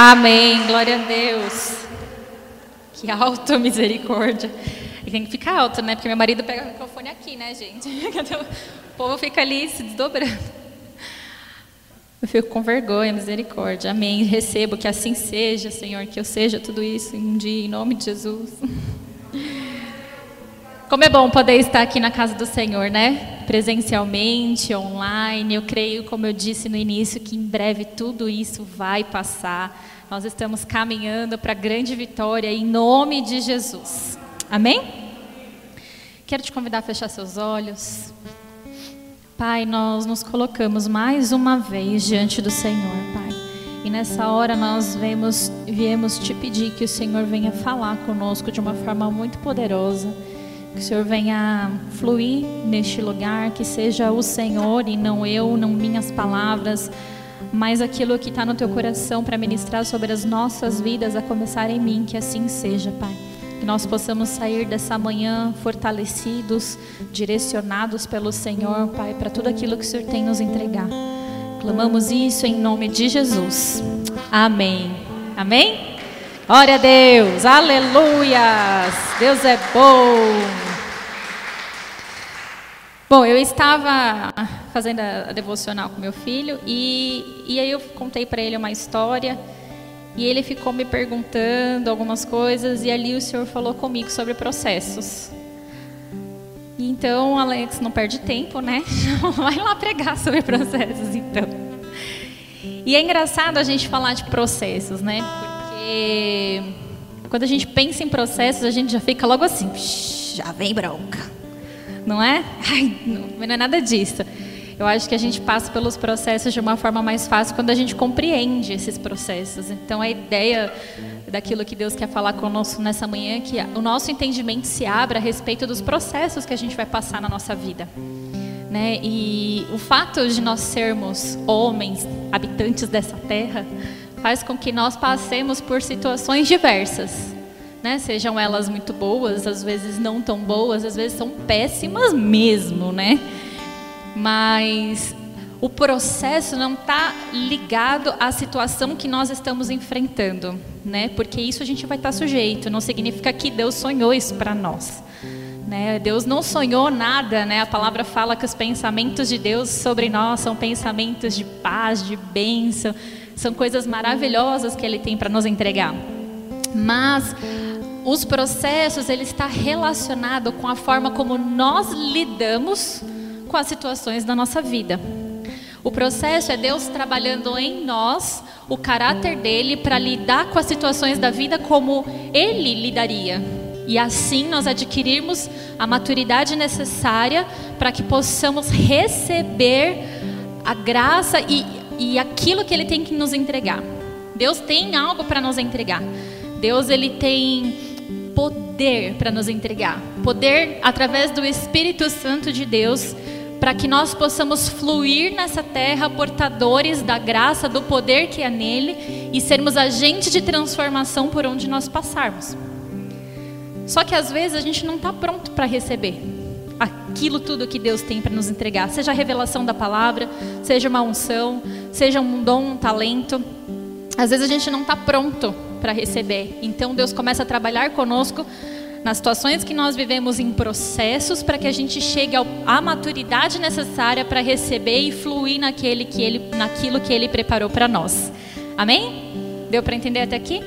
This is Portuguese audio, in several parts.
Amém. Glória a Deus. Que alto, misericórdia. E tem que ficar alto, né? Porque meu marido pega o microfone aqui, né, gente? O povo fica ali se desdobrando. Eu fico com vergonha, misericórdia. Amém. Recebo que assim seja, Senhor, que eu seja tudo isso um dia, em nome de Jesus. Como é bom poder estar aqui na casa do Senhor, né? Presencialmente, online. Eu creio, como eu disse no início, que em breve tudo isso vai passar. Nós estamos caminhando para a grande vitória em nome de Jesus. Amém? Quero te convidar a fechar seus olhos. Pai, nós nos colocamos mais uma vez diante do Senhor, Pai. E nessa hora nós vemos, viemos te pedir que o Senhor venha falar conosco de uma forma muito poderosa que o Senhor venha fluir neste lugar, que seja o Senhor e não eu, não minhas palavras, mas aquilo que está no teu coração para ministrar sobre as nossas vidas, a começar em mim, que assim seja, Pai. Que nós possamos sair dessa manhã fortalecidos, direcionados pelo Senhor, Pai, para tudo aquilo que o Senhor tem nos entregar. Clamamos isso em nome de Jesus. Amém. Amém? Glória a Deus. Aleluias. Deus é bom. Bom, eu estava fazendo a devocional com meu filho e, e aí eu contei para ele uma história e ele ficou me perguntando algumas coisas e ali o senhor falou comigo sobre processos. Então, Alex, não perde tempo, né? Vai lá pregar sobre processos, então. E é engraçado a gente falar de processos, né? Porque quando a gente pensa em processos, a gente já fica logo assim, já vem bronca não é? Ai, não, não é nada disso. Eu acho que a gente passa pelos processos de uma forma mais fácil quando a gente compreende esses processos. Então, a ideia daquilo que Deus quer falar conosco nessa manhã é que o nosso entendimento se abra a respeito dos processos que a gente vai passar na nossa vida. Né? E o fato de nós sermos homens, habitantes dessa terra, faz com que nós passemos por situações diversas né? Sejam elas muito boas, às vezes não tão boas, às vezes são péssimas mesmo, né? Mas o processo não está ligado à situação que nós estamos enfrentando, né? Porque isso a gente vai estar tá sujeito. Não significa que Deus sonhou isso para nós. Né? Deus não sonhou nada, né? A palavra fala que os pensamentos de Deus sobre nós são pensamentos de paz, de bênção, são coisas maravilhosas que Ele tem para nos entregar. Mas os processos ele está relacionado com a forma como nós lidamos com as situações da nossa vida. O processo é Deus trabalhando em nós o caráter dele para lidar com as situações da vida como ele lidaria. E assim nós adquirirmos a maturidade necessária para que possamos receber a graça e, e aquilo que ele tem que nos entregar. Deus tem algo para nos entregar. Deus ele tem poder para nos entregar poder através do Espírito Santo de Deus para que nós possamos fluir nessa terra portadores da graça, do poder que é nele e sermos agentes de transformação por onde nós passarmos. Só que às vezes a gente não está pronto para receber aquilo tudo que Deus tem para nos entregar, seja a revelação da palavra, seja uma unção, seja um dom, um talento. Às vezes a gente não está pronto para receber. Então Deus começa a trabalhar conosco nas situações que nós vivemos em processos para que a gente chegue à maturidade necessária para receber e fluir naquele que ele, naquilo que Ele preparou para nós. Amém? Deu para entender até aqui?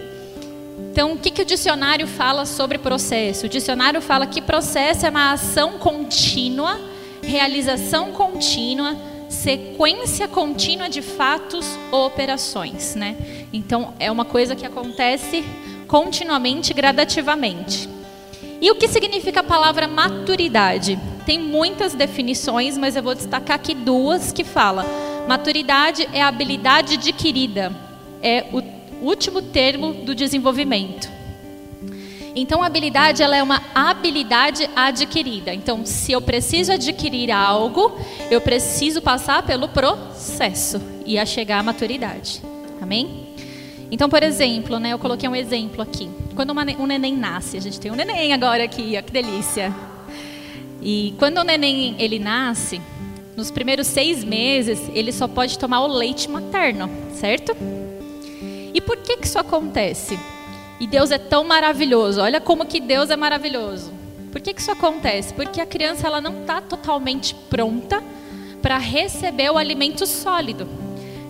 Então, o que, que o dicionário fala sobre processo? O dicionário fala que processo é uma ação contínua, realização contínua, sequência contínua de fatos ou operações, né? Então é uma coisa que acontece continuamente, gradativamente. E o que significa a palavra maturidade? Tem muitas definições, mas eu vou destacar aqui duas que fala. Maturidade é a habilidade adquirida, é o último termo do desenvolvimento. Então, a habilidade ela é uma habilidade adquirida. Então, se eu preciso adquirir algo, eu preciso passar pelo processo e a chegar à maturidade. Amém? Então, por exemplo, né, eu coloquei um exemplo aqui. Quando uma, um neném nasce, a gente tem um neném agora aqui, ó, que delícia. E quando o neném ele nasce, nos primeiros seis meses ele só pode tomar o leite materno, certo? E por que, que isso acontece? E Deus é tão maravilhoso. Olha como que Deus é maravilhoso. Por que, que isso acontece? Porque a criança ela não está totalmente pronta para receber o alimento sólido.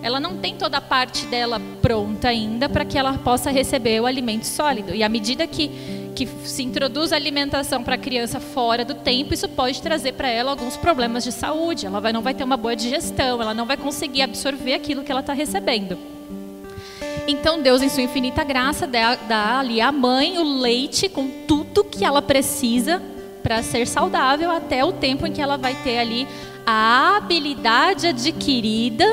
Ela não tem toda a parte dela pronta ainda para que ela possa receber o alimento sólido. E à medida que, que se introduz a alimentação para a criança fora do tempo, isso pode trazer para ela alguns problemas de saúde. Ela vai, não vai ter uma boa digestão, ela não vai conseguir absorver aquilo que ela está recebendo. Então Deus, em sua infinita graça, dá, dá ali à mãe o leite com tudo que ela precisa para ser saudável até o tempo em que ela vai ter ali a habilidade adquirida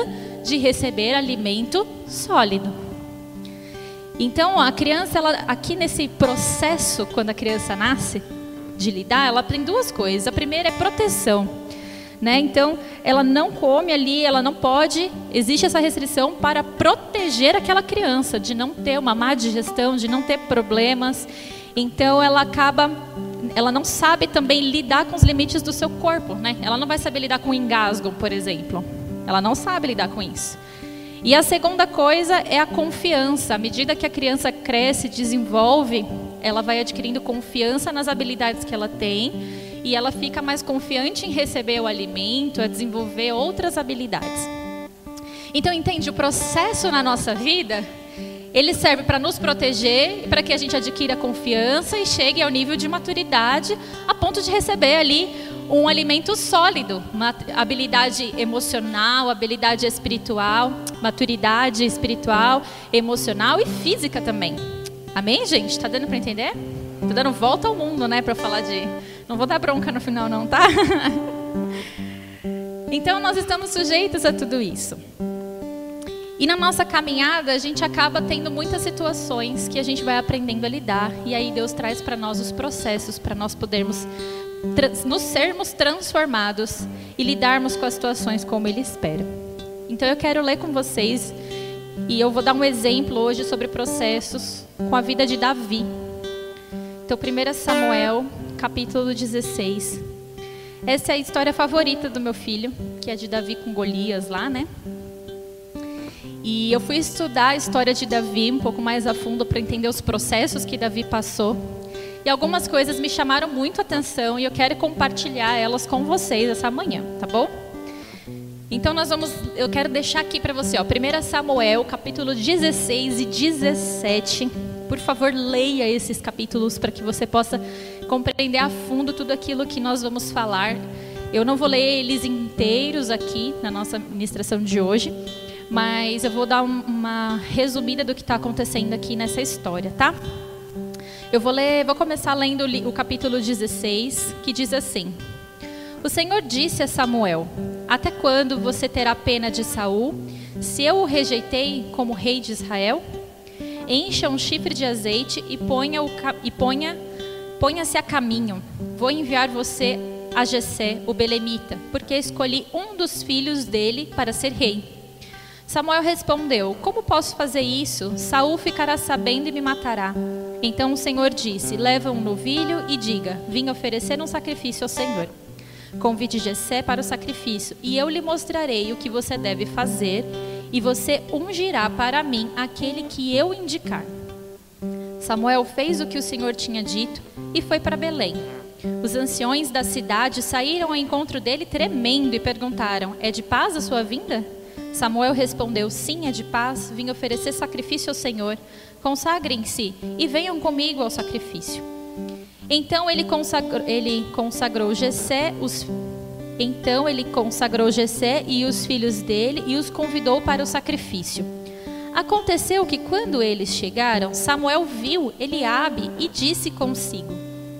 de receber alimento sólido. Então, a criança, ela, aqui nesse processo, quando a criança nasce, de lidar, ela tem duas coisas. A primeira é proteção. Né? Então, ela não come ali, ela não pode, existe essa restrição para proteger aquela criança, de não ter uma má digestão, de não ter problemas. Então, ela acaba, ela não sabe também lidar com os limites do seu corpo, né? Ela não vai saber lidar com engasgo, por exemplo. Ela não sabe lidar com isso. E a segunda coisa é a confiança. À medida que a criança cresce, desenvolve, ela vai adquirindo confiança nas habilidades que ela tem e ela fica mais confiante em receber o alimento, a desenvolver outras habilidades. Então, entende, o processo na nossa vida, ele serve para nos proteger, para que a gente adquira confiança e chegue ao nível de maturidade a ponto de receber ali um alimento sólido, uma habilidade emocional, habilidade espiritual, maturidade espiritual, emocional e física também. Amém, gente? Tá dando para entender? Tô dando volta ao mundo, né, para falar de. Não vou dar bronca no final, não, tá? então nós estamos sujeitos a tudo isso. E na nossa caminhada, a gente acaba tendo muitas situações que a gente vai aprendendo a lidar. E aí Deus traz para nós os processos para nós podermos nos sermos transformados e lidarmos com as situações como Ele espera. Então eu quero ler com vocês e eu vou dar um exemplo hoje sobre processos com a vida de Davi. Então, 1 Samuel, capítulo 16. Essa é a história favorita do meu filho, que é de Davi com Golias lá, né? E eu fui estudar a história de Davi um pouco mais a fundo para entender os processos que Davi passou. E algumas coisas me chamaram muito a atenção e eu quero compartilhar elas com vocês essa manhã, tá bom? Então nós vamos, eu quero deixar aqui para você, ó, 1 Samuel, capítulo 16 e 17 por favor, leia esses capítulos para que você possa compreender a fundo tudo aquilo que nós vamos falar. Eu não vou ler eles inteiros aqui na nossa ministração de hoje, mas eu vou dar uma resumida do que está acontecendo aqui nessa história, tá? Eu vou ler, vou começar lendo o capítulo 16, que diz assim: O Senhor disse a Samuel: Até quando você terá pena de Saul, se eu o rejeitei como rei de Israel? Encha um chifre de azeite e ponha o e ponha ponha-se a caminho. Vou enviar você a Jessé, o belemita, porque escolhi um dos filhos dele para ser rei. Samuel respondeu: Como posso fazer isso? Saul ficará sabendo e me matará. Então o Senhor disse: Leva um novilho e diga: Vim oferecer um sacrifício ao Senhor. Convide Jessé para o sacrifício, e eu lhe mostrarei o que você deve fazer e você ungirá para mim aquele que eu indicar. Samuel fez o que o Senhor tinha dito e foi para Belém. Os anciões da cidade saíram ao encontro dele tremendo e perguntaram: É de paz a sua vinda? Samuel respondeu: Sim, é de paz. Vim oferecer sacrifício ao Senhor. Consagrem-se e venham comigo ao sacrifício. Então ele consagrou, ele consagrou Jessé, os então ele consagrou Jessé e os filhos dele e os convidou para o sacrifício. Aconteceu que quando eles chegaram, Samuel viu Eliabe e disse consigo: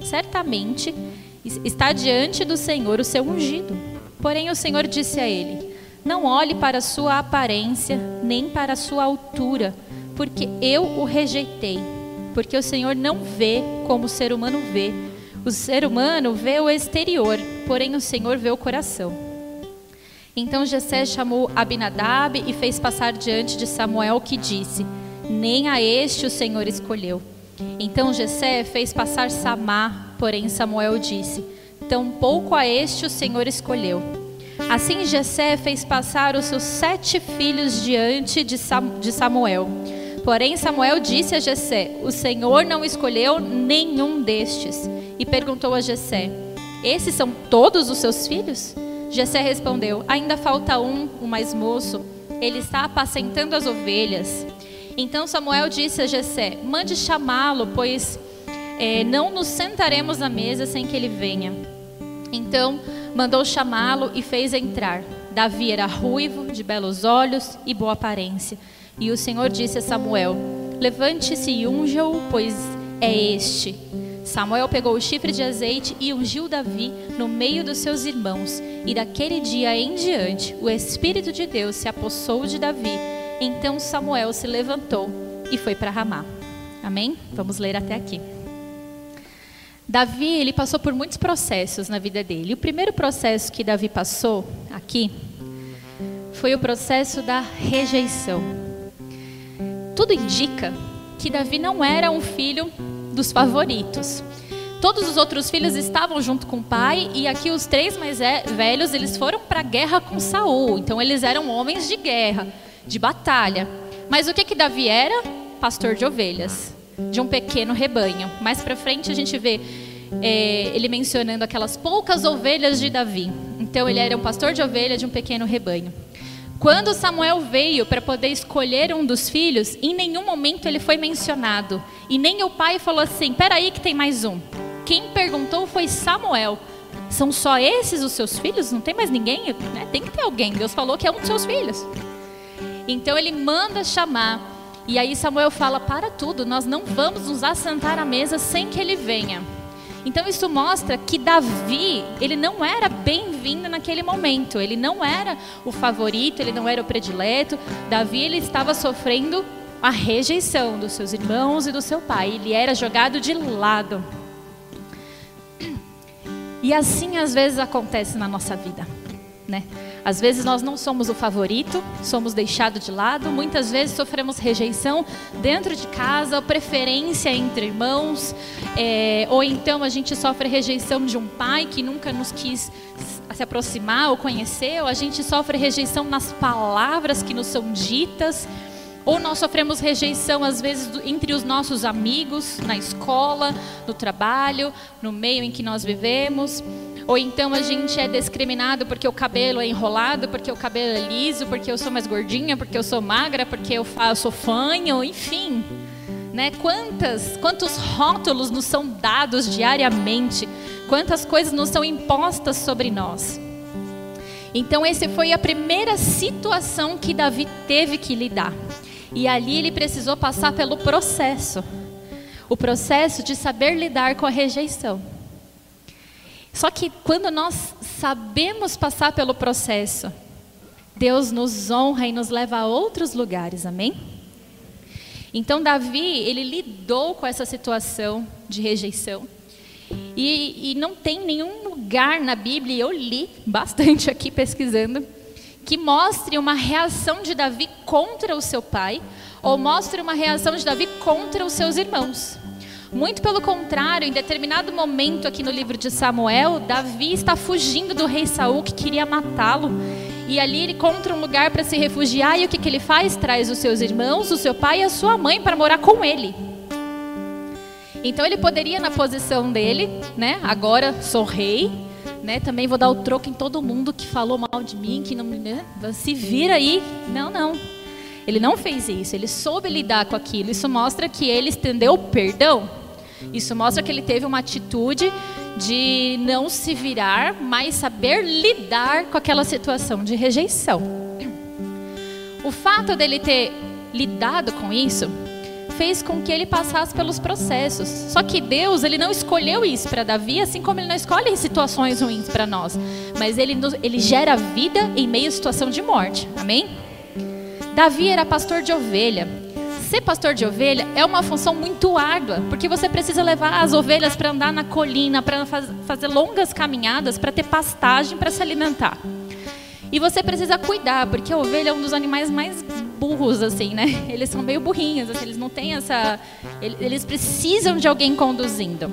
Certamente está diante do Senhor o seu ungido. Porém o Senhor disse a ele: Não olhe para a sua aparência, nem para a sua altura, porque eu o rejeitei. Porque o Senhor não vê como o ser humano vê o ser humano vê o exterior, porém o Senhor vê o coração. Então Jessé chamou Abinadab e fez passar diante de Samuel, que disse: Nem a este o Senhor escolheu. Então Jessé fez passar Samá, porém Samuel disse: Tampouco a este o Senhor escolheu. Assim Jessé fez passar os seus sete filhos diante de Samuel. Porém, Samuel disse a Jessé: O Senhor não escolheu nenhum destes. E perguntou a Jessé: Esses são todos os seus filhos? Jessé respondeu: Ainda falta um, o mais moço. Ele está apacentando as ovelhas. Então Samuel disse a Jessé: Mande chamá-lo, pois é, não nos sentaremos à mesa sem que ele venha. Então mandou chamá-lo e fez entrar. Davi era ruivo, de belos olhos e boa aparência. E o Senhor disse a Samuel: Levante-se e unja-o, pois é este. Samuel pegou o chifre de azeite e ungiu Davi no meio dos seus irmãos. E daquele dia em diante, o Espírito de Deus se apossou de Davi. Então Samuel se levantou e foi para Ramá. Amém? Vamos ler até aqui. Davi, ele passou por muitos processos na vida dele. O primeiro processo que Davi passou aqui foi o processo da rejeição tudo indica que Davi não era um filho dos favoritos. Todos os outros filhos estavam junto com o pai e aqui os três mais velhos eles foram para a guerra com Saul. Então eles eram homens de guerra, de batalha. Mas o que que Davi era? Pastor de ovelhas, de um pequeno rebanho. Mais para frente a gente vê é, ele mencionando aquelas poucas ovelhas de Davi. Então ele era um pastor de ovelha de um pequeno rebanho. Quando Samuel veio para poder escolher um dos filhos, em nenhum momento ele foi mencionado. E nem o pai falou assim: peraí, que tem mais um. Quem perguntou foi Samuel. São só esses os seus filhos? Não tem mais ninguém? Né? Tem que ter alguém. Deus falou que é um dos seus filhos. Então ele manda chamar. E aí Samuel fala: para tudo, nós não vamos nos assentar à mesa sem que ele venha. Então isso mostra que Davi, ele não era bem-vindo naquele momento, ele não era o favorito, ele não era o predileto. Davi ele estava sofrendo a rejeição dos seus irmãos e do seu pai, ele era jogado de lado. E assim às vezes acontece na nossa vida, né? Às vezes nós não somos o favorito, somos deixados de lado, muitas vezes sofremos rejeição dentro de casa, preferência entre irmãos, é, ou então a gente sofre rejeição de um pai que nunca nos quis se aproximar ou conhecer, ou a gente sofre rejeição nas palavras que nos são ditas. Ou nós sofremos rejeição, às vezes, entre os nossos amigos, na escola, no trabalho, no meio em que nós vivemos. Ou então a gente é discriminado porque o cabelo é enrolado, porque o cabelo é liso, porque eu sou mais gordinha, porque eu sou magra, porque eu faço fanho, enfim. Né? Quantas, quantos rótulos nos são dados diariamente, quantas coisas nos são impostas sobre nós. Então, essa foi a primeira situação que Davi teve que lidar. E ali ele precisou passar pelo processo o processo de saber lidar com a rejeição. Só que quando nós sabemos passar pelo processo, Deus nos honra e nos leva a outros lugares, amém? Então Davi, ele lidou com essa situação de rejeição. E, e não tem nenhum lugar na Bíblia, eu li bastante aqui pesquisando, que mostre uma reação de Davi contra o seu pai, ou mostre uma reação de Davi contra os seus irmãos. Muito pelo contrário, em determinado momento aqui no livro de Samuel, Davi está fugindo do rei Saul que queria matá-lo. E ali ele encontra um lugar para se refugiar e o que, que ele faz? Traz os seus irmãos, o seu pai e a sua mãe para morar com ele. Então ele poderia na posição dele, né? Agora sou rei, né? Também vou dar o troco em todo mundo que falou mal de mim, que não né? se vira aí. Não, não. Ele não fez isso. Ele soube lidar com aquilo. Isso mostra que ele estendeu perdão. Isso mostra que ele teve uma atitude de não se virar, mas saber lidar com aquela situação de rejeição. O fato dele ter lidado com isso fez com que ele passasse pelos processos. Só que Deus, ele não escolheu isso para Davi, assim como ele não escolhe situações ruins para nós, mas ele ele gera vida em meio à situação de morte. Amém? Davi era pastor de ovelha ser pastor de ovelha é uma função muito árdua, porque você precisa levar as ovelhas para andar na colina, para faz, fazer longas caminhadas, para ter pastagem para se alimentar. E você precisa cuidar, porque a ovelha é um dos animais mais burros, assim, né? Eles são meio burrinhos, assim, eles não têm essa. Eles precisam de alguém conduzindo.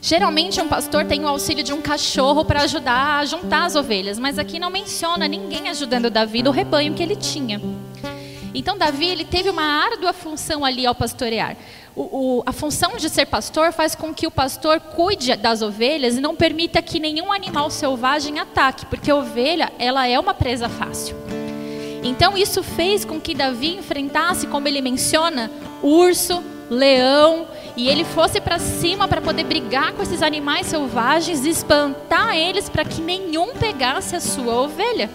Geralmente um pastor tem o auxílio de um cachorro para ajudar a juntar as ovelhas, mas aqui não menciona ninguém ajudando Davi do rebanho que ele tinha. Então Davi ele teve uma árdua função ali ao pastorear. O, o, a função de ser pastor faz com que o pastor cuide das ovelhas e não permita que nenhum animal selvagem ataque, porque a ovelha ela é uma presa fácil. Então isso fez com que Davi enfrentasse, como ele menciona, urso, leão, e ele fosse para cima para poder brigar com esses animais selvagens, espantar eles para que nenhum pegasse a sua ovelha.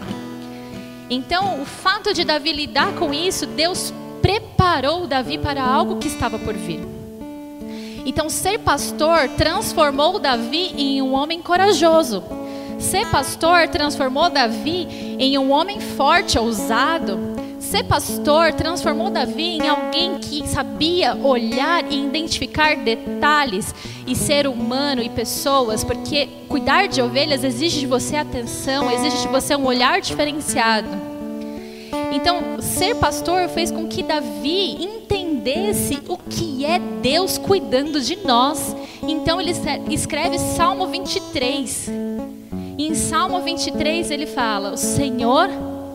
Então, o fato de Davi lidar com isso, Deus preparou Davi para algo que estava por vir. Então, ser pastor transformou Davi em um homem corajoso. Ser pastor transformou Davi em um homem forte, ousado. Ser pastor transformou Davi em alguém que sabia olhar e identificar detalhes e ser humano e pessoas, porque cuidar de ovelhas exige de você atenção, exige de você um olhar diferenciado. Então, ser pastor fez com que Davi entendesse o que é Deus cuidando de nós. Então, ele escreve Salmo 23. E em Salmo 23 ele fala: O Senhor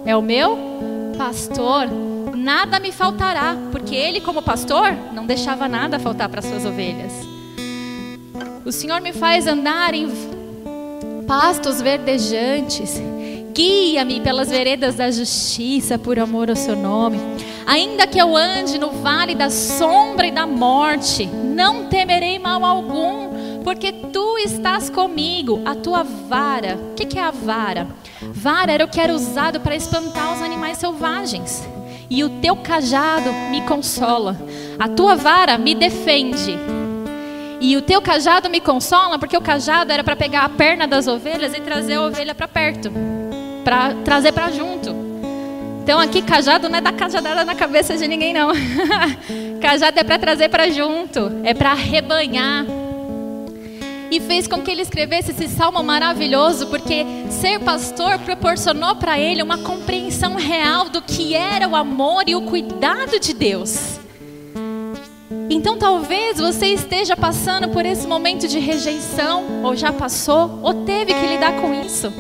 é o meu pastor, nada me faltará, porque ele, como pastor, não deixava nada faltar para suas ovelhas. O Senhor me faz andar em pastos verdejantes, guia-me pelas veredas da justiça, por amor ao seu nome. Ainda que eu ande no vale da sombra e da morte, não temerei mal algum, porque tu estás comigo, a tua vara. O que é a vara? Vara era o que era usado para espantar os animais selvagens. E o teu cajado me consola. A tua vara me defende. E o teu cajado me consola, porque o cajado era para pegar a perna das ovelhas e trazer a ovelha para perto, para trazer para junto. Então aqui cajado não é dar cajadada na cabeça de ninguém não. cajado é para trazer para junto, é para rebanhar e fez com que ele escrevesse esse salmo maravilhoso, porque ser pastor proporcionou para ele uma compreensão real do que era o amor e o cuidado de Deus. Então talvez você esteja passando por esse momento de rejeição, ou já passou, ou teve que lidar com isso.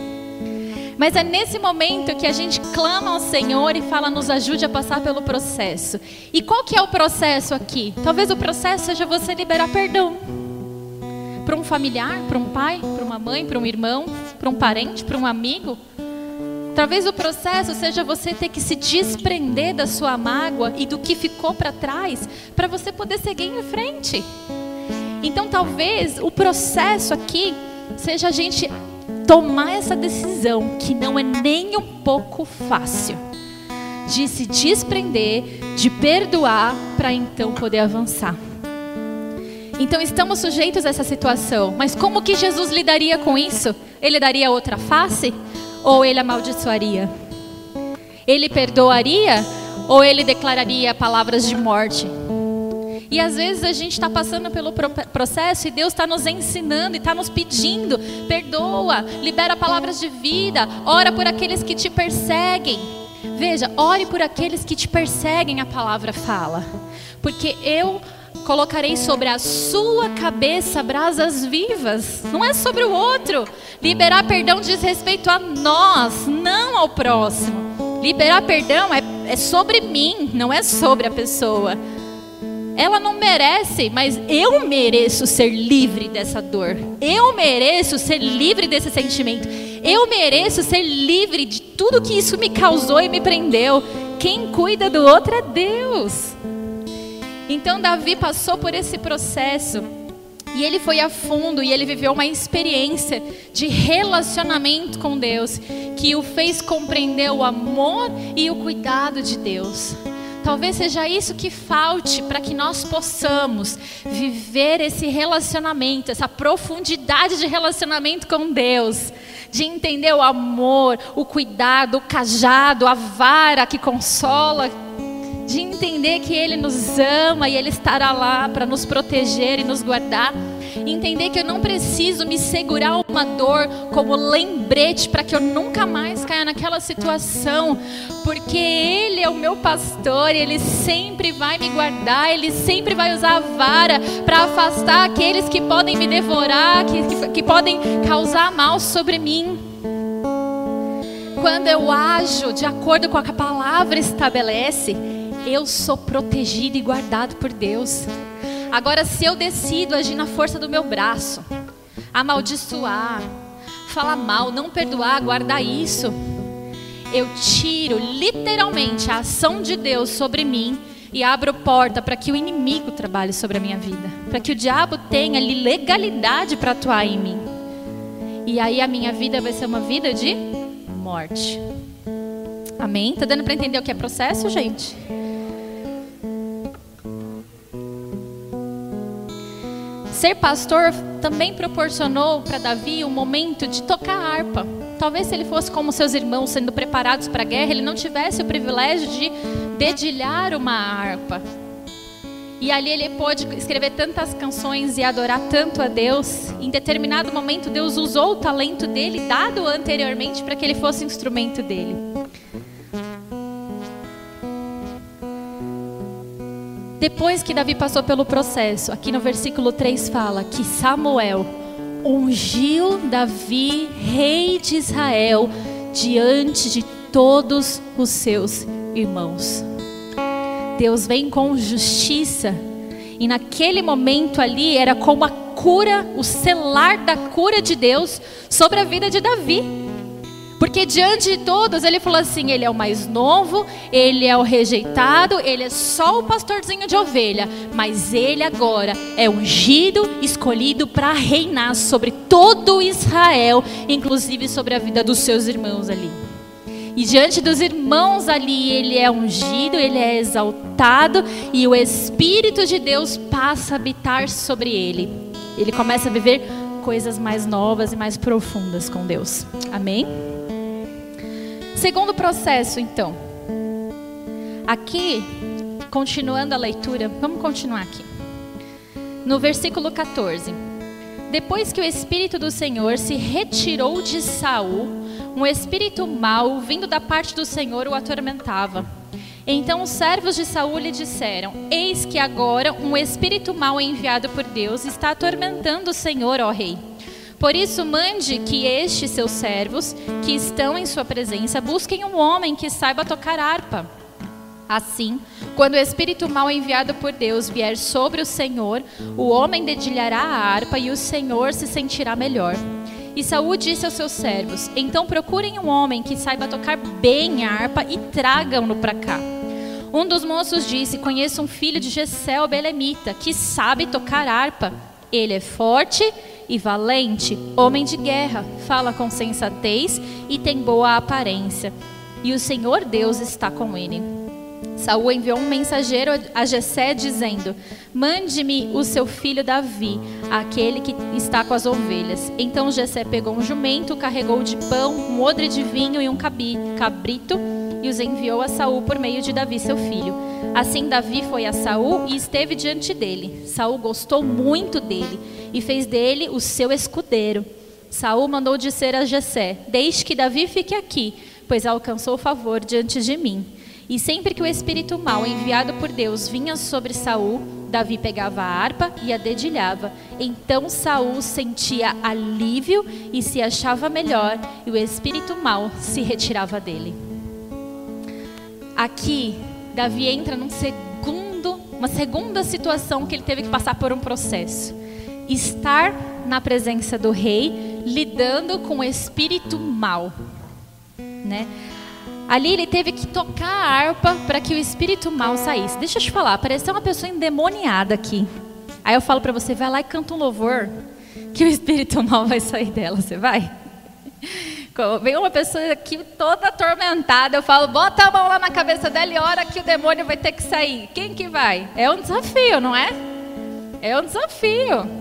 Mas é nesse momento que a gente clama ao Senhor e fala, nos ajude a passar pelo processo. E qual que é o processo aqui? Talvez o processo seja você liberar perdão para um familiar, para um pai, para uma mãe, para um irmão, para um parente, para um amigo. Talvez o processo seja você ter que se desprender da sua mágoa e do que ficou para trás, para você poder seguir em frente. Então, talvez o processo aqui seja a gente tomar essa decisão, que não é nem um pouco fácil, de se desprender, de perdoar, para então poder avançar. Então estamos sujeitos a essa situação. Mas como que Jesus lidaria com isso? Ele daria outra face? Ou ele amaldiçoaria? Ele perdoaria? Ou ele declararia palavras de morte? E às vezes a gente está passando pelo processo e Deus está nos ensinando e está nos pedindo: perdoa, libera palavras de vida, ora por aqueles que te perseguem. Veja, ore por aqueles que te perseguem, a palavra fala. Porque eu colocarei sobre a sua cabeça brasas vivas. Não é sobre o outro. Liberar perdão diz respeito a nós, não ao próximo. Liberar perdão é, é sobre mim, não é sobre a pessoa. Ela não merece, mas eu mereço ser livre dessa dor. Eu mereço ser livre desse sentimento. Eu mereço ser livre de tudo que isso me causou e me prendeu. Quem cuida do outro é Deus. Então Davi passou por esse processo e ele foi a fundo e ele viveu uma experiência de relacionamento com Deus que o fez compreender o amor e o cuidado de Deus. Talvez seja isso que falte para que nós possamos viver esse relacionamento, essa profundidade de relacionamento com Deus, de entender o amor, o cuidado, o cajado, a vara que consola, de entender que Ele nos ama e Ele estará lá para nos proteger e nos guardar. Entender que eu não preciso me segurar uma dor como lembrete para que eu nunca mais caia naquela situação, porque Ele é o meu pastor e Ele sempre vai me guardar, Ele sempre vai usar a vara para afastar aqueles que podem me devorar, que, que, que podem causar mal sobre mim. quando eu ajo de acordo com que a palavra estabelece, eu sou protegido e guardado por Deus. Agora, se eu decido agir na força do meu braço, amaldiçoar, falar mal, não perdoar, guardar isso, eu tiro literalmente a ação de Deus sobre mim e abro porta para que o inimigo trabalhe sobre a minha vida, para que o diabo tenha legalidade para atuar em mim. E aí a minha vida vai ser uma vida de morte. Amém? Tá dando para entender o que é processo, gente? Ser pastor também proporcionou para Davi um momento de tocar harpa. Talvez se ele fosse como seus irmãos sendo preparados para a guerra, ele não tivesse o privilégio de dedilhar uma harpa. E ali ele pôde escrever tantas canções e adorar tanto a Deus. Em determinado momento, Deus usou o talento dele, dado anteriormente, para que ele fosse instrumento dele. Depois que Davi passou pelo processo, aqui no versículo 3 fala que Samuel ungiu Davi, rei de Israel, diante de todos os seus irmãos. Deus vem com justiça, e naquele momento ali era como a cura, o selar da cura de Deus sobre a vida de Davi. Porque diante de todos, ele falou assim: ele é o mais novo, ele é o rejeitado, ele é só o pastorzinho de ovelha, mas ele agora é ungido, escolhido para reinar sobre todo Israel, inclusive sobre a vida dos seus irmãos ali. E diante dos irmãos ali, ele é ungido, ele é exaltado e o Espírito de Deus passa a habitar sobre ele. Ele começa a viver coisas mais novas e mais profundas com Deus. Amém? Segundo processo, então. Aqui, continuando a leitura, vamos continuar aqui. No versículo 14. Depois que o espírito do Senhor se retirou de Saul, um espírito mau vindo da parte do Senhor o atormentava. Então os servos de Saul lhe disseram: Eis que agora um espírito mau enviado por Deus está atormentando o Senhor, ó rei. Por isso, mande que estes seus servos, que estão em sua presença, busquem um homem que saiba tocar harpa. Assim, quando o espírito mal enviado por Deus vier sobre o Senhor, o homem dedilhará a harpa e o Senhor se sentirá melhor. E Saúl disse aos seus servos: Então procurem um homem que saiba tocar bem a harpa e tragam-no para cá. Um dos moços disse: Conheço um filho de Gessel Belemita que sabe tocar harpa. Ele é forte e valente, homem de guerra, fala com sensatez e tem boa aparência. E o Senhor Deus está com ele. Saul enviou um mensageiro a Jessé dizendo: Mande-me o seu filho Davi, aquele que está com as ovelhas. Então Jessé pegou um jumento, carregou de pão, um odre de vinho e um cabrito e os enviou a Saul por meio de Davi, seu filho. Assim Davi foi a Saul e esteve diante dele. Saul gostou muito dele e fez dele o seu escudeiro. Saul mandou dizer a Jessé: Deixe que Davi fique aqui, pois alcançou favor diante de mim. E sempre que o espírito mau enviado por Deus vinha sobre Saul, Davi pegava a harpa e a dedilhava. Então Saul sentia alívio e se achava melhor, e o espírito mau se retirava dele. Aqui, Davi entra num segundo, uma segunda situação que ele teve que passar por um processo estar na presença do rei, lidando com o espírito mal, né? Ali ele teve que tocar a harpa para que o espírito mal saísse. Deixa eu te falar, pareceu uma pessoa endemoniada aqui. Aí eu falo para você, vai lá e canta um louvor, que o espírito mal vai sair dela. Você vai? Vem uma pessoa aqui toda atormentada, eu falo, bota a mão lá na cabeça dela e ora que o demônio vai ter que sair. Quem que vai? É um desafio, não é? É um desafio.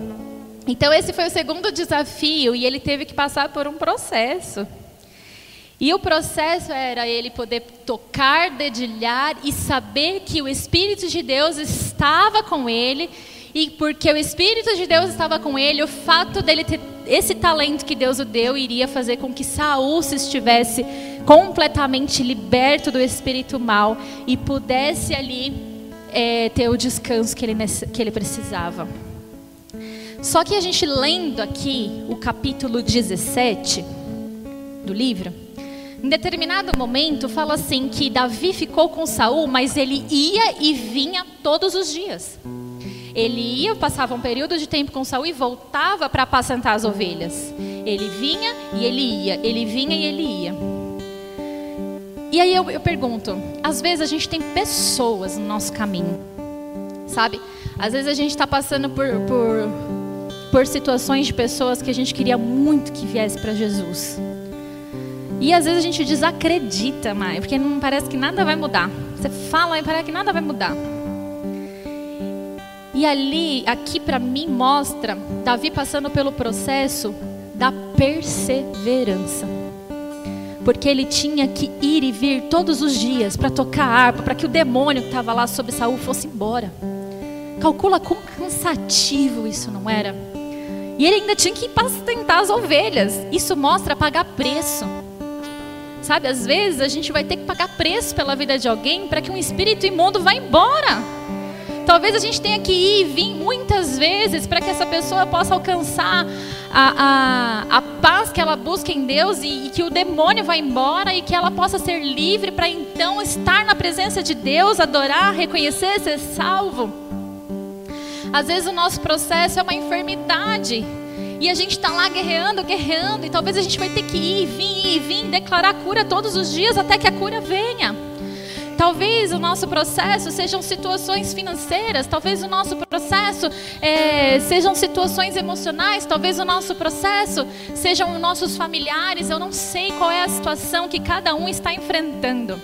Então, esse foi o segundo desafio e ele teve que passar por um processo. E o processo era ele poder tocar, dedilhar e saber que o Espírito de Deus estava com ele. E porque o Espírito de Deus estava com ele, o fato dele ter esse talento que Deus o deu iria fazer com que Saul se estivesse completamente liberto do espírito mal e pudesse ali é, ter o descanso que ele, que ele precisava. Só que a gente lendo aqui o capítulo 17 do livro, Em determinado momento fala assim que Davi ficou com Saul, mas ele ia e vinha todos os dias. Ele ia, passava um período de tempo com Saul e voltava para apacentar as ovelhas. Ele vinha e ele ia, ele vinha e ele ia. E aí eu, eu pergunto, às vezes a gente tem pessoas no nosso caminho, sabe? Às vezes a gente está passando por, por, por situações de pessoas que a gente queria muito que viesse para Jesus. E às vezes a gente desacredita, mais, porque não parece que nada vai mudar. Você fala e parece que nada vai mudar. E ali, aqui para mim mostra Davi passando pelo processo da perseverança. Porque ele tinha que ir e vir todos os dias para tocar harpa, para que o demônio que estava lá sobre Saul fosse embora. Calcula quão cansativo isso não era. E ele ainda tinha que pastentar as ovelhas. Isso mostra pagar preço. Sabe, às vezes a gente vai ter que pagar preço pela vida de alguém para que um espírito imundo vá embora. Talvez a gente tenha que ir e vir muitas vezes para que essa pessoa possa alcançar a, a, a paz que ela busca em Deus e, e que o demônio vá embora e que ela possa ser livre para então estar na presença de Deus, adorar, reconhecer, ser salvo. Às vezes o nosso processo é uma enfermidade. E a gente está lá guerreando, guerreando, e talvez a gente vai ter que ir, vir, ir, vir, declarar cura todos os dias até que a cura venha. Talvez o nosso processo sejam situações financeiras, talvez o nosso processo é, sejam situações emocionais, talvez o nosso processo sejam nossos familiares. Eu não sei qual é a situação que cada um está enfrentando.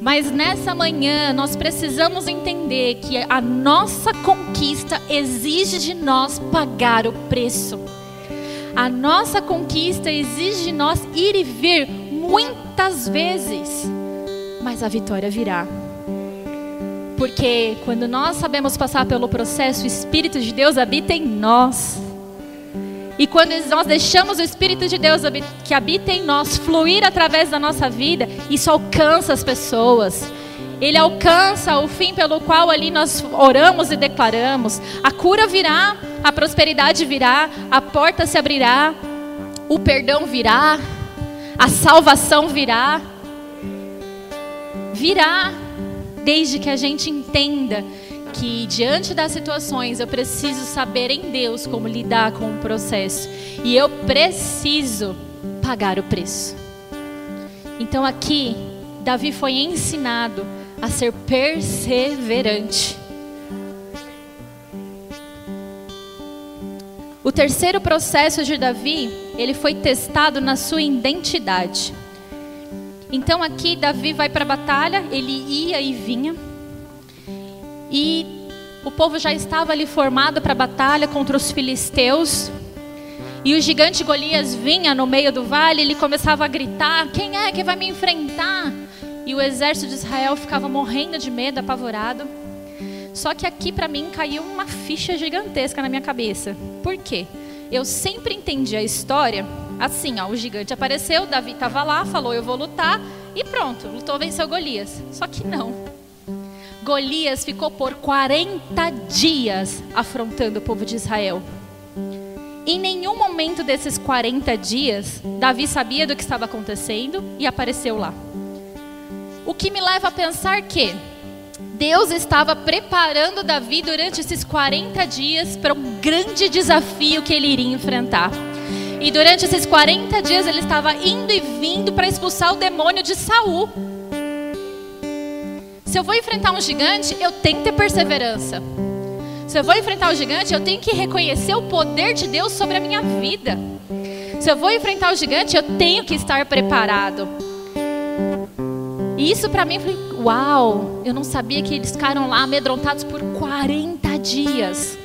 Mas nessa manhã nós precisamos entender que a nossa conquista exige de nós pagar o preço. A nossa conquista exige de nós ir e vir muitas vezes, mas a vitória virá. Porque quando nós sabemos passar pelo processo, o Espírito de Deus habita em nós. E quando nós deixamos o Espírito de Deus que habita em nós fluir através da nossa vida, isso alcança as pessoas. Ele alcança o fim pelo qual ali nós oramos e declaramos. A cura virá, a prosperidade virá, a porta se abrirá, o perdão virá, a salvação virá. Virá, desde que a gente entenda que diante das situações eu preciso saber em Deus como lidar com o processo e eu preciso pagar o preço. Então aqui Davi foi ensinado a ser perseverante. O terceiro processo de Davi, ele foi testado na sua identidade. Então aqui Davi vai para a batalha, ele ia e vinha. E o povo já estava ali formado para a batalha contra os filisteus. E o gigante Golias vinha no meio do vale, ele começava a gritar: Quem é que vai me enfrentar? E o exército de Israel ficava morrendo de medo, apavorado. Só que aqui para mim caiu uma ficha gigantesca na minha cabeça. Por quê? Eu sempre entendi a história assim: ó, o gigante apareceu, Davi estava lá, falou: Eu vou lutar, e pronto, lutou, venceu Golias. Só que não. Golias ficou por 40 dias afrontando o povo de Israel. Em nenhum momento desses 40 dias, Davi sabia do que estava acontecendo e apareceu lá. O que me leva a pensar que Deus estava preparando Davi durante esses 40 dias para um grande desafio que ele iria enfrentar. E durante esses 40 dias ele estava indo e vindo para expulsar o demônio de Saul. Se eu vou enfrentar um gigante, eu tenho que ter perseverança. Se eu vou enfrentar um gigante, eu tenho que reconhecer o poder de Deus sobre a minha vida. Se eu vou enfrentar o gigante, eu tenho que estar preparado. E isso para mim foi, uau, eu não sabia que eles ficaram lá amedrontados por 40 dias.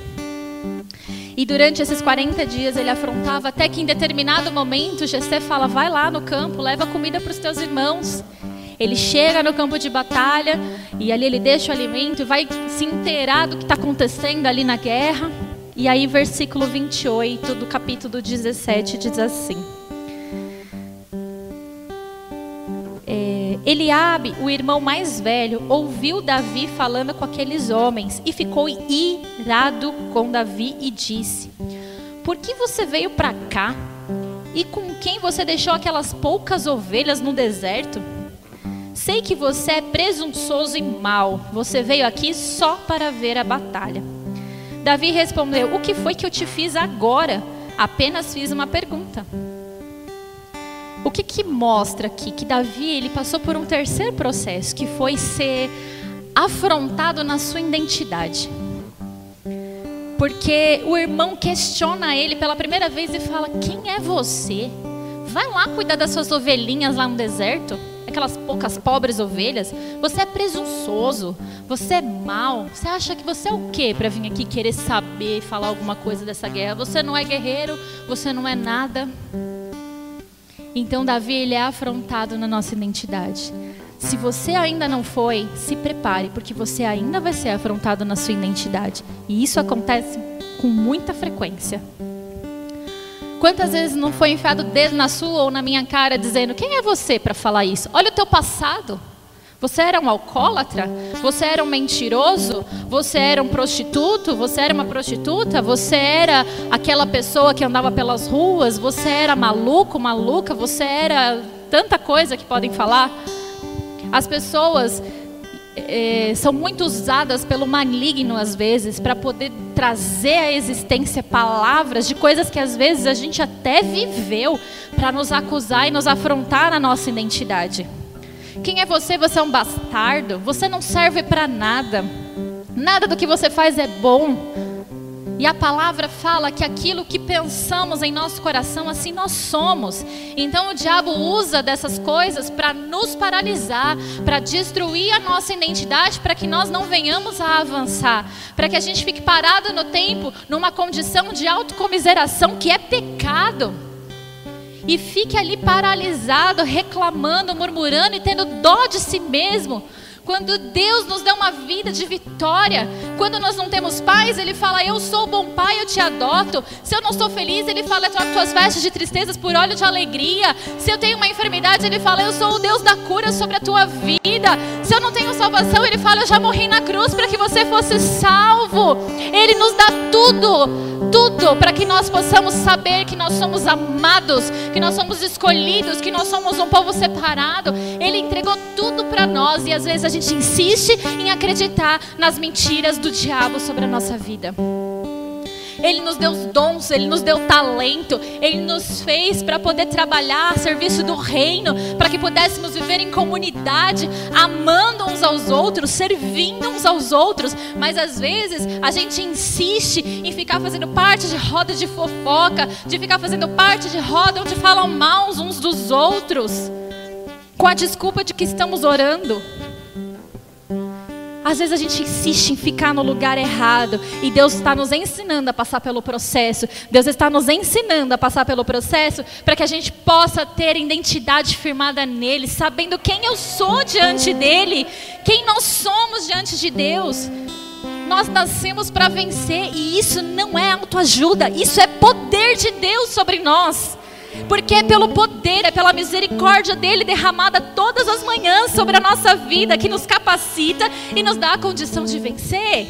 E durante esses 40 dias ele afrontava até que em determinado momento Jessé fala: "Vai lá no campo, leva comida para os teus irmãos". Ele chega no campo de batalha e ali ele deixa o alimento e vai se inteirar do que está acontecendo ali na guerra. E aí, versículo 28 do capítulo 17 diz assim: é, Eliabe, o irmão mais velho, ouviu Davi falando com aqueles homens e ficou irado com Davi e disse: Por que você veio para cá? E com quem você deixou aquelas poucas ovelhas no deserto? Sei que você é presunçoso e mau. Você veio aqui só para ver a batalha. Davi respondeu: O que foi que eu te fiz agora? Apenas fiz uma pergunta. O que, que mostra aqui que Davi ele passou por um terceiro processo, que foi ser afrontado na sua identidade. Porque o irmão questiona ele pela primeira vez e fala: Quem é você? Vai lá cuidar das suas ovelhinhas lá no deserto, aquelas poucas pobres ovelhas. Você é presunçoso, você é mau. Você acha que você é o quê para vir aqui querer saber, falar alguma coisa dessa guerra? Você não é guerreiro, você não é nada. Então Davi ele é afrontado na nossa identidade. Se você ainda não foi, se prepare, porque você ainda vai ser afrontado na sua identidade. E isso acontece com muita frequência. Quantas vezes não foi enfiado o dedo na sua ou na minha cara dizendo: "Quem é você para falar isso? Olha o teu passado. Você era um alcoólatra? Você era um mentiroso? Você era um prostituto? Você era uma prostituta? Você era aquela pessoa que andava pelas ruas? Você era maluco, maluca? Você era tanta coisa que podem falar? As pessoas é, são muito usadas pelo maligno às vezes para poder trazer à existência palavras de coisas que às vezes a gente até viveu para nos acusar e nos afrontar na nossa identidade. Quem é você? Você é um bastardo. Você não serve para nada. Nada do que você faz é bom. E a palavra fala que aquilo que pensamos em nosso coração, assim nós somos. Então o diabo usa dessas coisas para nos paralisar, para destruir a nossa identidade, para que nós não venhamos a avançar, para que a gente fique parado no tempo, numa condição de autocomiseração que é pecado e fique ali paralisado, reclamando, murmurando e tendo dó de si mesmo. Quando Deus nos dá uma vida de vitória, quando nós não temos pais, Ele fala: Eu sou bom pai, eu te adoto. Se eu não estou feliz, Ele fala: Troca tuas vestes de tristezas por óleo de alegria. Se eu tenho uma enfermidade, Ele fala: Eu sou o Deus da cura sobre a tua vida. Se eu não tenho salvação, Ele fala: Eu já morri na cruz para que você fosse salvo. Ele nos dá tudo tudo para que nós possamos saber que nós somos amados, que nós somos escolhidos, que nós somos um povo separado. Ele entregou tudo para nós e às vezes a gente insiste em acreditar nas mentiras do diabo sobre a nossa vida. Ele nos deu os dons, Ele nos deu talento, Ele nos fez para poder trabalhar a serviço do reino, para que pudéssemos viver em comunidade, amando uns aos outros, servindo uns aos outros. Mas às vezes a gente insiste em ficar fazendo parte de roda de fofoca, de ficar fazendo parte de roda onde falam mal uns dos outros, com a desculpa de que estamos orando. Às vezes a gente insiste em ficar no lugar errado e Deus está nos ensinando a passar pelo processo. Deus está nos ensinando a passar pelo processo para que a gente possa ter identidade firmada nele, sabendo quem eu sou diante dele, quem nós somos diante de Deus. Nós nascemos para vencer e isso não é autoajuda, isso é poder de Deus sobre nós. Porque é pelo poder, é pela misericórdia dele derramada todas as manhãs sobre a nossa vida que nos capacita e nos dá a condição de vencer.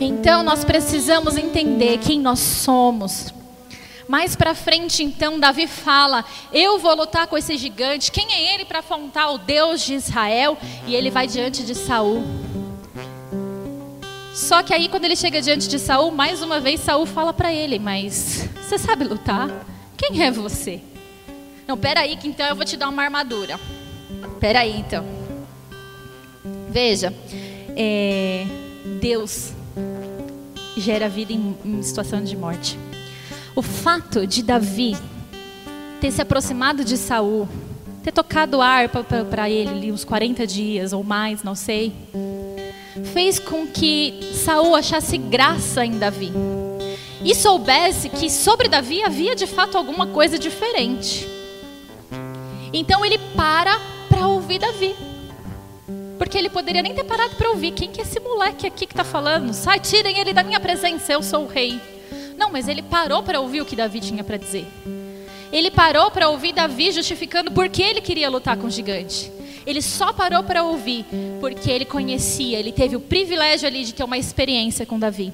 Então nós precisamos entender quem nós somos. Mais para frente, então, Davi fala: Eu vou lutar com esse gigante. Quem é ele para afrontar o Deus de Israel? E ele vai diante de Saul. Só que aí quando ele chega diante de Saul, mais uma vez Saul fala para ele: "Mas você sabe lutar? Quem é você?" Não, peraí que então eu vou te dar uma armadura. Peraí então. Veja, é, Deus gera vida em, em situação de morte. O fato de Davi ter se aproximado de Saul, ter tocado harpa para ele uns 40 dias ou mais, não sei fez com que Saul achasse graça em Davi e soubesse que sobre Davi havia de fato alguma coisa diferente. Então ele para para ouvir Davi. Porque ele poderia nem ter parado para ouvir. Quem que é esse moleque aqui que está falando? Sai, tirem ele da minha presença, eu sou o rei. Não, mas ele parou para ouvir o que Davi tinha para dizer. Ele parou para ouvir Davi justificando por que ele queria lutar com o gigante. Ele só parou para ouvir porque ele conhecia, ele teve o privilégio ali de ter uma experiência com Davi.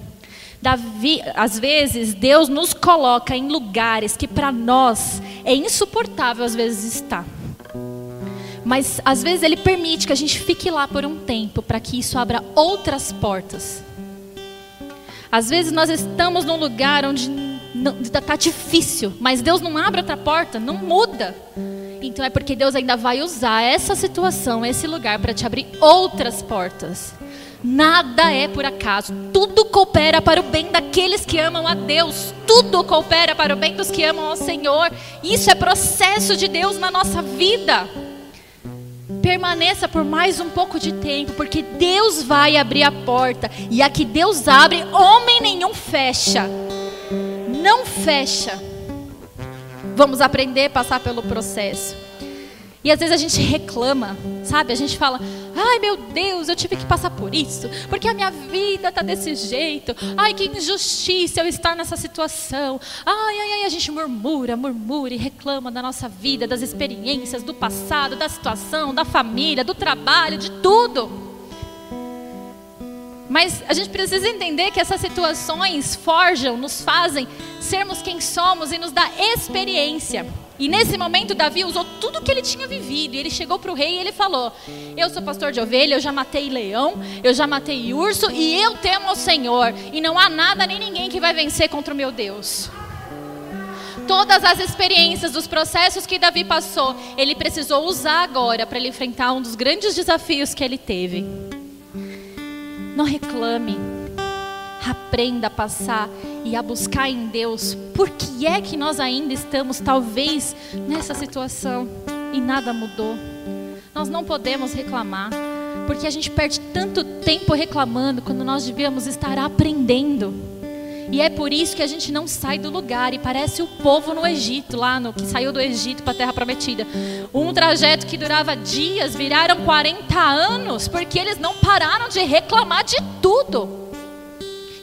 Davi, às vezes, Deus nos coloca em lugares que para nós é insuportável às vezes estar. Mas às vezes ele permite que a gente fique lá por um tempo para que isso abra outras portas. Às vezes nós estamos num lugar onde está difícil, mas Deus não abre outra porta, não muda. Então é porque Deus ainda vai usar essa situação, esse lugar, para te abrir outras portas. Nada é por acaso, tudo coopera para o bem daqueles que amam a Deus, tudo coopera para o bem dos que amam ao Senhor. Isso é processo de Deus na nossa vida. Permaneça por mais um pouco de tempo, porque Deus vai abrir a porta, e a que Deus abre, homem nenhum fecha. Não fecha. Vamos aprender a passar pelo processo. E às vezes a gente reclama, sabe? A gente fala: ai meu Deus, eu tive que passar por isso, porque a minha vida está desse jeito. Ai, que injustiça eu estar nessa situação. Ai, ai, ai, a gente murmura, murmura e reclama da nossa vida, das experiências, do passado, da situação, da família, do trabalho, de tudo. Mas a gente precisa entender que essas situações forjam, nos fazem sermos quem somos e nos dá experiência. E nesse momento Davi usou tudo que ele tinha vivido. E ele chegou para o rei e ele falou: Eu sou pastor de ovelha, eu já matei leão, eu já matei urso e eu temo ao Senhor. E não há nada nem ninguém que vai vencer contra o meu Deus. Todas as experiências, os processos que Davi passou, ele precisou usar agora para ele enfrentar um dos grandes desafios que ele teve. Não reclame. Aprenda a passar e a buscar em Deus. Por que é que nós ainda estamos, talvez, nessa situação e nada mudou? Nós não podemos reclamar, porque a gente perde tanto tempo reclamando quando nós devíamos estar aprendendo. E é por isso que a gente não sai do lugar e parece o povo no Egito, lá no que saiu do Egito para a Terra Prometida. Um trajeto que durava dias, viraram 40 anos, porque eles não pararam de reclamar de tudo.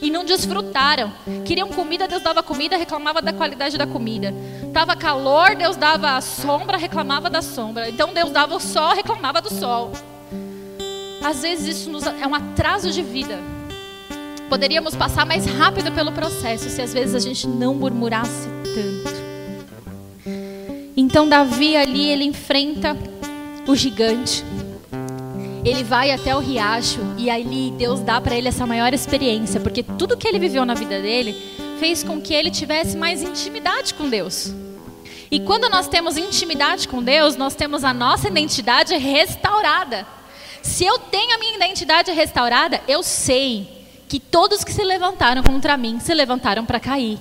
E não desfrutaram. Queriam comida, Deus dava comida, reclamava da qualidade da comida. Tava calor, Deus dava sombra, reclamava da sombra. Então Deus dava o sol, reclamava do sol. Às vezes isso nos, é um atraso de vida Poderíamos passar mais rápido pelo processo se às vezes a gente não murmurasse tanto. Então Davi ali ele enfrenta o gigante. Ele vai até o riacho e ali Deus dá para ele essa maior experiência, porque tudo que ele viveu na vida dele fez com que ele tivesse mais intimidade com Deus. E quando nós temos intimidade com Deus, nós temos a nossa identidade restaurada. Se eu tenho a minha identidade restaurada, eu sei que todos que se levantaram contra mim se levantaram para cair.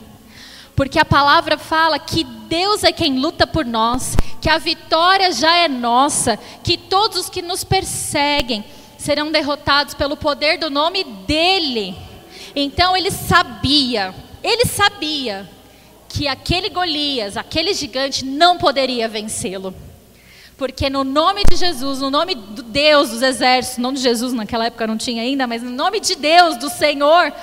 Porque a palavra fala que Deus é quem luta por nós, que a vitória já é nossa, que todos os que nos perseguem serão derrotados pelo poder do nome dEle. Então ele sabia, ele sabia que aquele Golias, aquele gigante, não poderia vencê-lo. Porque no nome de Jesus, no nome do Deus dos exércitos, não de Jesus naquela época não tinha ainda, mas no nome de Deus, do Senhor,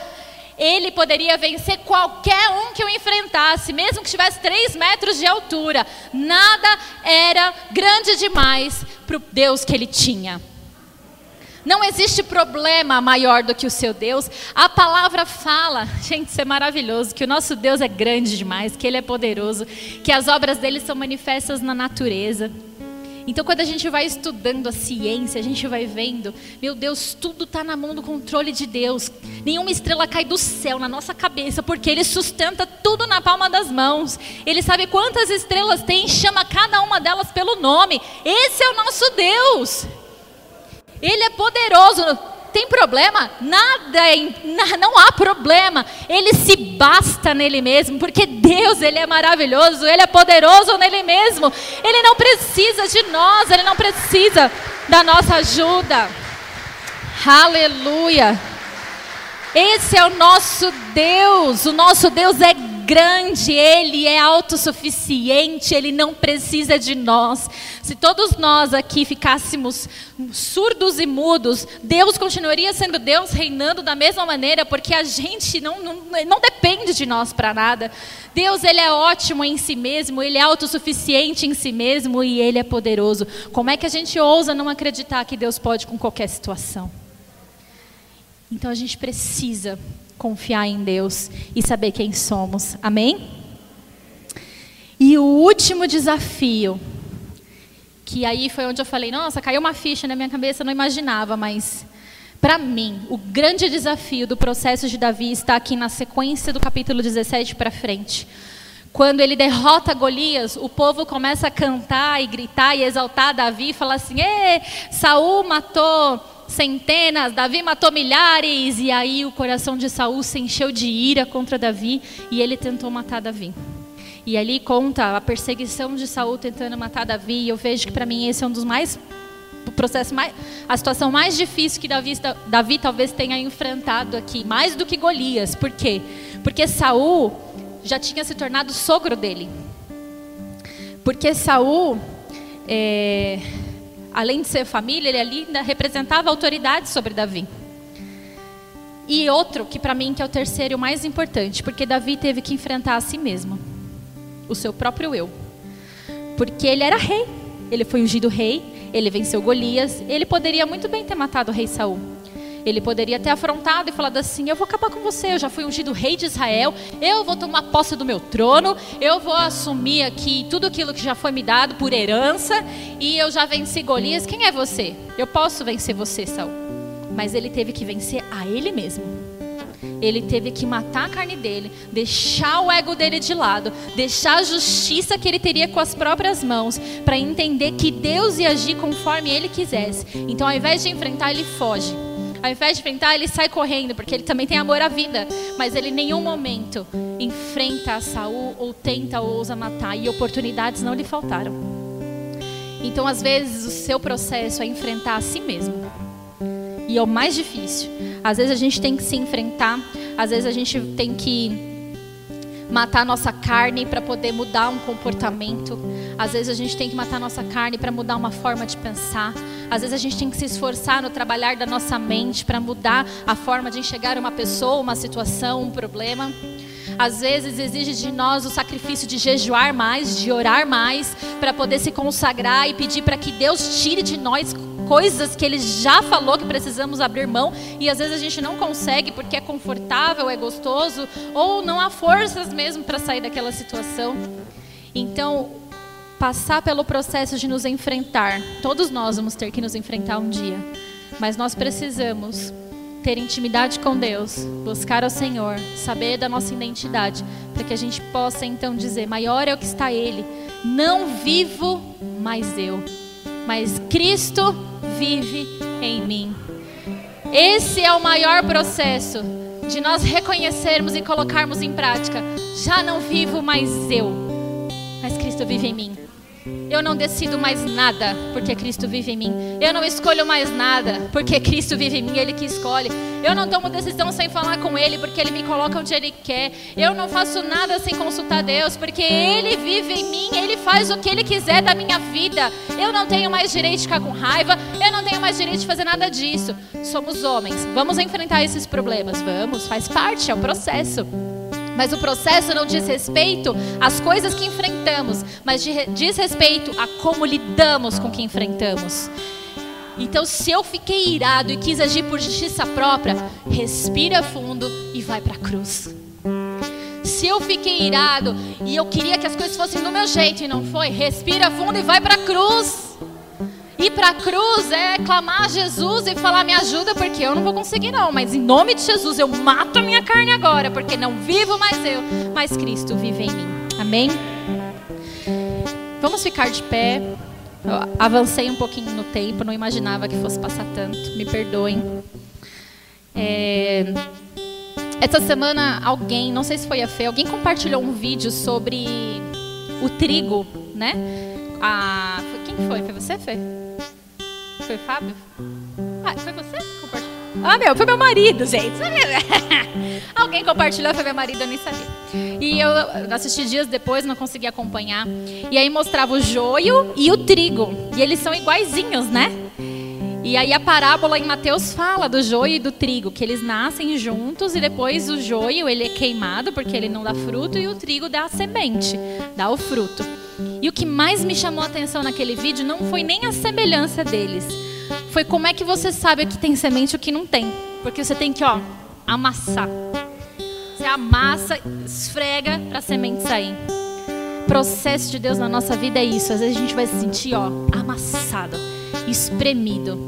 ele poderia vencer qualquer um que o enfrentasse, mesmo que tivesse três metros de altura. Nada era grande demais para o Deus que ele tinha. Não existe problema maior do que o seu Deus. A palavra fala, gente, isso é maravilhoso, que o nosso Deus é grande demais, que ele é poderoso, que as obras dele são manifestas na natureza. Então, quando a gente vai estudando a ciência, a gente vai vendo, meu Deus, tudo está na mão do controle de Deus. Nenhuma estrela cai do céu na nossa cabeça, porque Ele sustenta tudo na palma das mãos. Ele sabe quantas estrelas tem, chama cada uma delas pelo nome. Esse é o nosso Deus. Ele é poderoso tem problema? Nada, não há problema. Ele se basta nele mesmo, porque Deus, ele é maravilhoso, ele é poderoso nele mesmo. Ele não precisa de nós, ele não precisa da nossa ajuda. Aleluia. Esse é o nosso Deus. O nosso Deus é grande, Ele é autossuficiente, Ele não precisa de nós. Se todos nós aqui ficássemos surdos e mudos, Deus continuaria sendo Deus, reinando da mesma maneira, porque a gente não, não, não depende de nós para nada. Deus, Ele é ótimo em si mesmo, Ele é autossuficiente em si mesmo e Ele é poderoso. Como é que a gente ousa não acreditar que Deus pode com qualquer situação? Então a gente precisa confiar em Deus e saber quem somos. Amém? E o último desafio, que aí foi onde eu falei, nossa, caiu uma ficha na minha cabeça, eu não imaginava, mas para mim, o grande desafio do processo de Davi está aqui na sequência do capítulo 17 para frente. Quando ele derrota Golias, o povo começa a cantar e gritar e exaltar Davi e falar assim: "Ê, Saul matou centenas, Davi matou milhares". E aí o coração de Saul se encheu de ira contra Davi e ele tentou matar Davi. E ali conta a perseguição de Saul tentando matar Davi, e eu vejo que para mim esse é um dos mais o processo mais, a situação mais difícil que Davi, Davi talvez tenha enfrentado aqui, mais do que Golias. Por quê? Porque Saul já tinha se tornado sogro dele. Porque Saul, é, além de ser família, ele ali ainda representava autoridade sobre Davi. E outro, que para mim que é o terceiro e o mais importante, porque Davi teve que enfrentar a si mesmo, o seu próprio eu. Porque ele era rei, ele foi ungido rei, ele venceu Golias. Ele poderia muito bem ter matado o rei Saul. Ele poderia ter afrontado e falado assim: Eu vou acabar com você, eu já fui ungido rei de Israel, eu vou tomar posse do meu trono, eu vou assumir aqui tudo aquilo que já foi me dado por herança, e eu já venci Golias. Quem é você? Eu posso vencer você, Saul. Mas ele teve que vencer a ele mesmo. Ele teve que matar a carne dele, deixar o ego dele de lado, deixar a justiça que ele teria com as próprias mãos, para entender que Deus ia agir conforme ele quisesse. Então, ao invés de enfrentar, ele foge. Ao invés de enfrentar, ele sai correndo, porque ele também tem amor à vida. Mas ele em nenhum momento enfrenta a Saul ou tenta ou ousa matar. E oportunidades não lhe faltaram. Então, às vezes, o seu processo é enfrentar a si mesmo. E é o mais difícil. Às vezes a gente tem que se enfrentar, às vezes a gente tem que matar nossa carne para poder mudar um comportamento. Às vezes a gente tem que matar nossa carne para mudar uma forma de pensar. Às vezes a gente tem que se esforçar no trabalhar da nossa mente para mudar a forma de enxergar uma pessoa, uma situação, um problema. Às vezes exige de nós o sacrifício de jejuar mais, de orar mais, para poder se consagrar e pedir para que Deus tire de nós coisas que ele já falou que precisamos abrir mão e às vezes a gente não consegue porque é confortável, é gostoso ou não há forças mesmo para sair daquela situação. Então, passar pelo processo de nos enfrentar, todos nós vamos ter que nos enfrentar um dia, mas nós precisamos ter intimidade com Deus, buscar ao Senhor, saber da nossa identidade, para que a gente possa então dizer: maior é o que está Ele, não vivo mais eu, mas Cristo vive em mim. Esse é o maior processo de nós reconhecermos e colocarmos em prática. Já não vivo mais eu, mas Cristo vive em mim. Eu não decido mais nada porque Cristo vive em mim. Eu não escolho mais nada porque Cristo vive em mim, Ele que escolhe. Eu não tomo decisão sem falar com Ele porque Ele me coloca onde Ele quer. Eu não faço nada sem consultar Deus porque Ele vive em mim, Ele faz o que Ele quiser da minha vida. Eu não tenho mais direito de ficar com raiva, eu não tenho mais direito de fazer nada disso. Somos homens, vamos enfrentar esses problemas, vamos, faz parte, é o processo. Mas o processo não diz respeito às coisas que enfrentamos, mas diz respeito a como lidamos com o que enfrentamos. Então, se eu fiquei irado e quis agir por justiça própria, respira fundo e vai para a cruz. Se eu fiquei irado e eu queria que as coisas fossem do meu jeito e não foi, respira fundo e vai para a cruz. Ir para a cruz é clamar a Jesus e falar: me ajuda, porque eu não vou conseguir, não. Mas em nome de Jesus, eu mato a minha carne agora, porque não vivo mais eu, mas Cristo vive em mim. Amém? Vamos ficar de pé. Eu avancei um pouquinho no tempo, não imaginava que fosse passar tanto. Me perdoem. É... Essa semana, alguém, não sei se foi a Fê, alguém compartilhou um vídeo sobre o trigo, né? A... Quem foi? Foi você, Fê? Foi Fábio? Ah, foi você? Ah, meu, foi meu marido, gente. Alguém compartilhou, foi meu marido, eu nem sabia. E eu assisti dias depois, não consegui acompanhar. E aí mostrava o joio e o trigo. E eles são iguaizinhos, né? E aí a parábola em Mateus fala do joio e do trigo, que eles nascem juntos e depois o joio ele é queimado porque ele não dá fruto e o trigo dá a semente, dá o fruto. E o que mais me chamou a atenção naquele vídeo não foi nem a semelhança deles. Foi como é que você sabe o que tem semente e o que não tem. Porque você tem que, ó, amassar. Você amassa, esfrega para a semente sair. O processo de Deus na nossa vida é isso. Às vezes a gente vai se sentir, ó, amassado, espremido.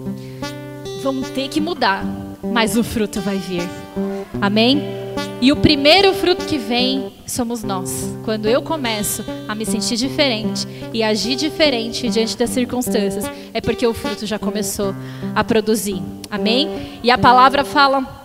Vamos ter que mudar, mas o fruto vai vir. Amém? E o primeiro fruto que vem somos nós. Quando eu começo a me sentir diferente e agir diferente diante das circunstâncias, é porque o fruto já começou a produzir. Amém? E a palavra fala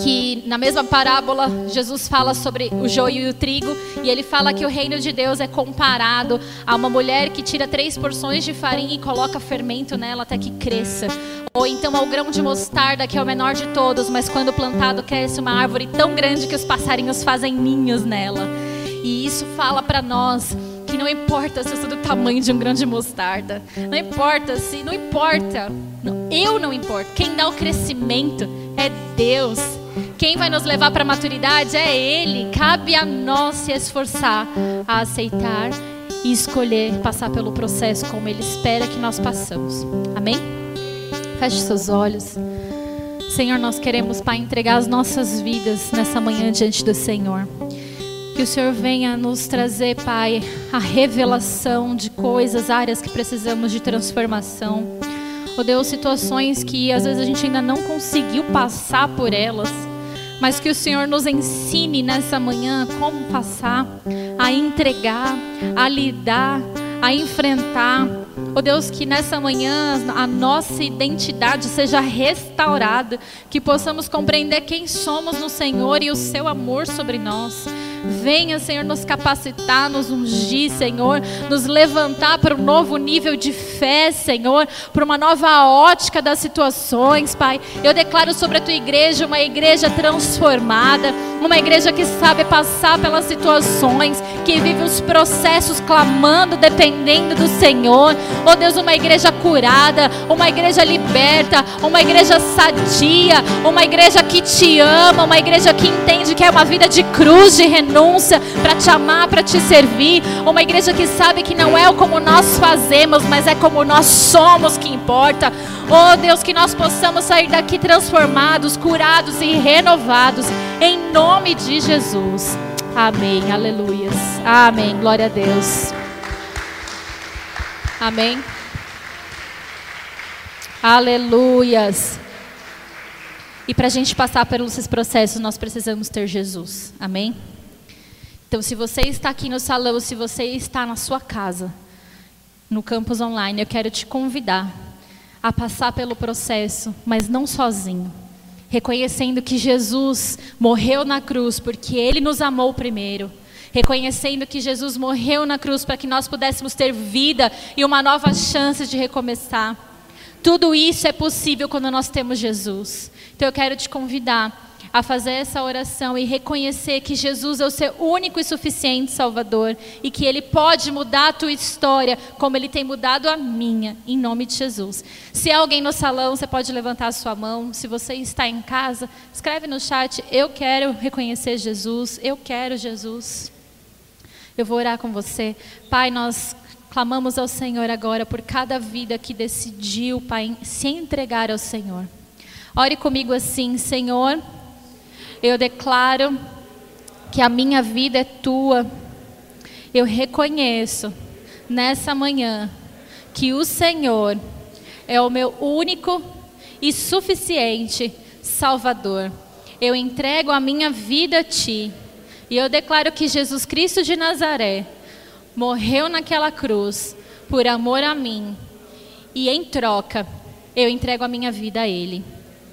que na mesma parábola Jesus fala sobre o joio e o trigo e ele fala que o reino de Deus é comparado a uma mulher que tira três porções de farinha e coloca fermento nela até que cresça. Ou então ao grão de mostarda que é o menor de todos, mas quando plantado cresce uma árvore tão grande que os passarinhos fazem ninhos nela. E isso fala para nós que não importa se eu sou do tamanho de um grão de mostarda, não importa se, não importa, eu não importo. Quem dá o crescimento é Deus. Quem vai nos levar para a maturidade é Ele. Cabe a nós se esforçar a aceitar e escolher passar pelo processo como Ele espera que nós passamos. Amém? Feche seus olhos. Senhor, nós queremos, Pai, entregar as nossas vidas nessa manhã diante do Senhor. Que o Senhor venha nos trazer, Pai, a revelação de coisas, áreas que precisamos de transformação. Oh Deus, situações que às vezes a gente ainda não conseguiu passar por elas, mas que o Senhor nos ensine nessa manhã como passar, a entregar, a lidar, a enfrentar. Oh Deus, que nessa manhã a nossa identidade seja restaurada, que possamos compreender quem somos no Senhor e o seu amor sobre nós. Venha, Senhor, nos capacitar, nos ungir, Senhor, nos levantar para um novo nível de fé, Senhor, para uma nova ótica das situações, Pai. Eu declaro sobre a tua igreja uma igreja transformada, uma igreja que sabe passar pelas situações, que vive os processos clamando, dependendo do Senhor. Oh Deus, uma igreja curada, uma igreja liberta, uma igreja sadia, uma igreja que te ama, uma igreja que entende que é uma vida de cruz, de renúncia renúncia para te amar, para te servir. Uma igreja que sabe que não é como nós fazemos, mas é como nós somos que importa. Oh Deus, que nós possamos sair daqui transformados, curados e renovados, em nome de Jesus. Amém. Aleluias. Amém. Glória a Deus. Amém. Aleluias. E para a gente passar por esses processos, nós precisamos ter Jesus. Amém? Então, se você está aqui no salão, se você está na sua casa, no campus online, eu quero te convidar a passar pelo processo, mas não sozinho. Reconhecendo que Jesus morreu na cruz porque Ele nos amou primeiro. Reconhecendo que Jesus morreu na cruz para que nós pudéssemos ter vida e uma nova chance de recomeçar. Tudo isso é possível quando nós temos Jesus. Então eu quero te convidar a fazer essa oração e reconhecer que Jesus é o seu único e suficiente Salvador e que Ele pode mudar a tua história como Ele tem mudado a minha, em nome de Jesus. Se alguém no salão, você pode levantar a sua mão. Se você está em casa, escreve no chat: Eu quero reconhecer Jesus, eu quero Jesus. Eu vou orar com você. Pai, nós clamamos ao Senhor agora por cada vida que decidiu, Pai, se entregar ao Senhor. Ore comigo assim, Senhor eu declaro que a minha vida é tua. Eu reconheço nessa manhã que o Senhor é o meu único e suficiente Salvador. Eu entrego a minha vida a Ti. E eu declaro que Jesus Cristo de Nazaré morreu naquela cruz por amor a mim. E em troca, eu entrego a minha vida a Ele.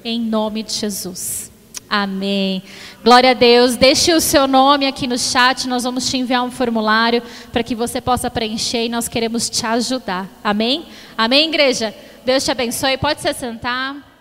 Em nome de Jesus. Amém. Glória a Deus. Deixe o seu nome aqui no chat. Nós vamos te enviar um formulário para que você possa preencher e nós queremos te ajudar. Amém? Amém, igreja? Deus te abençoe. Pode se sentar.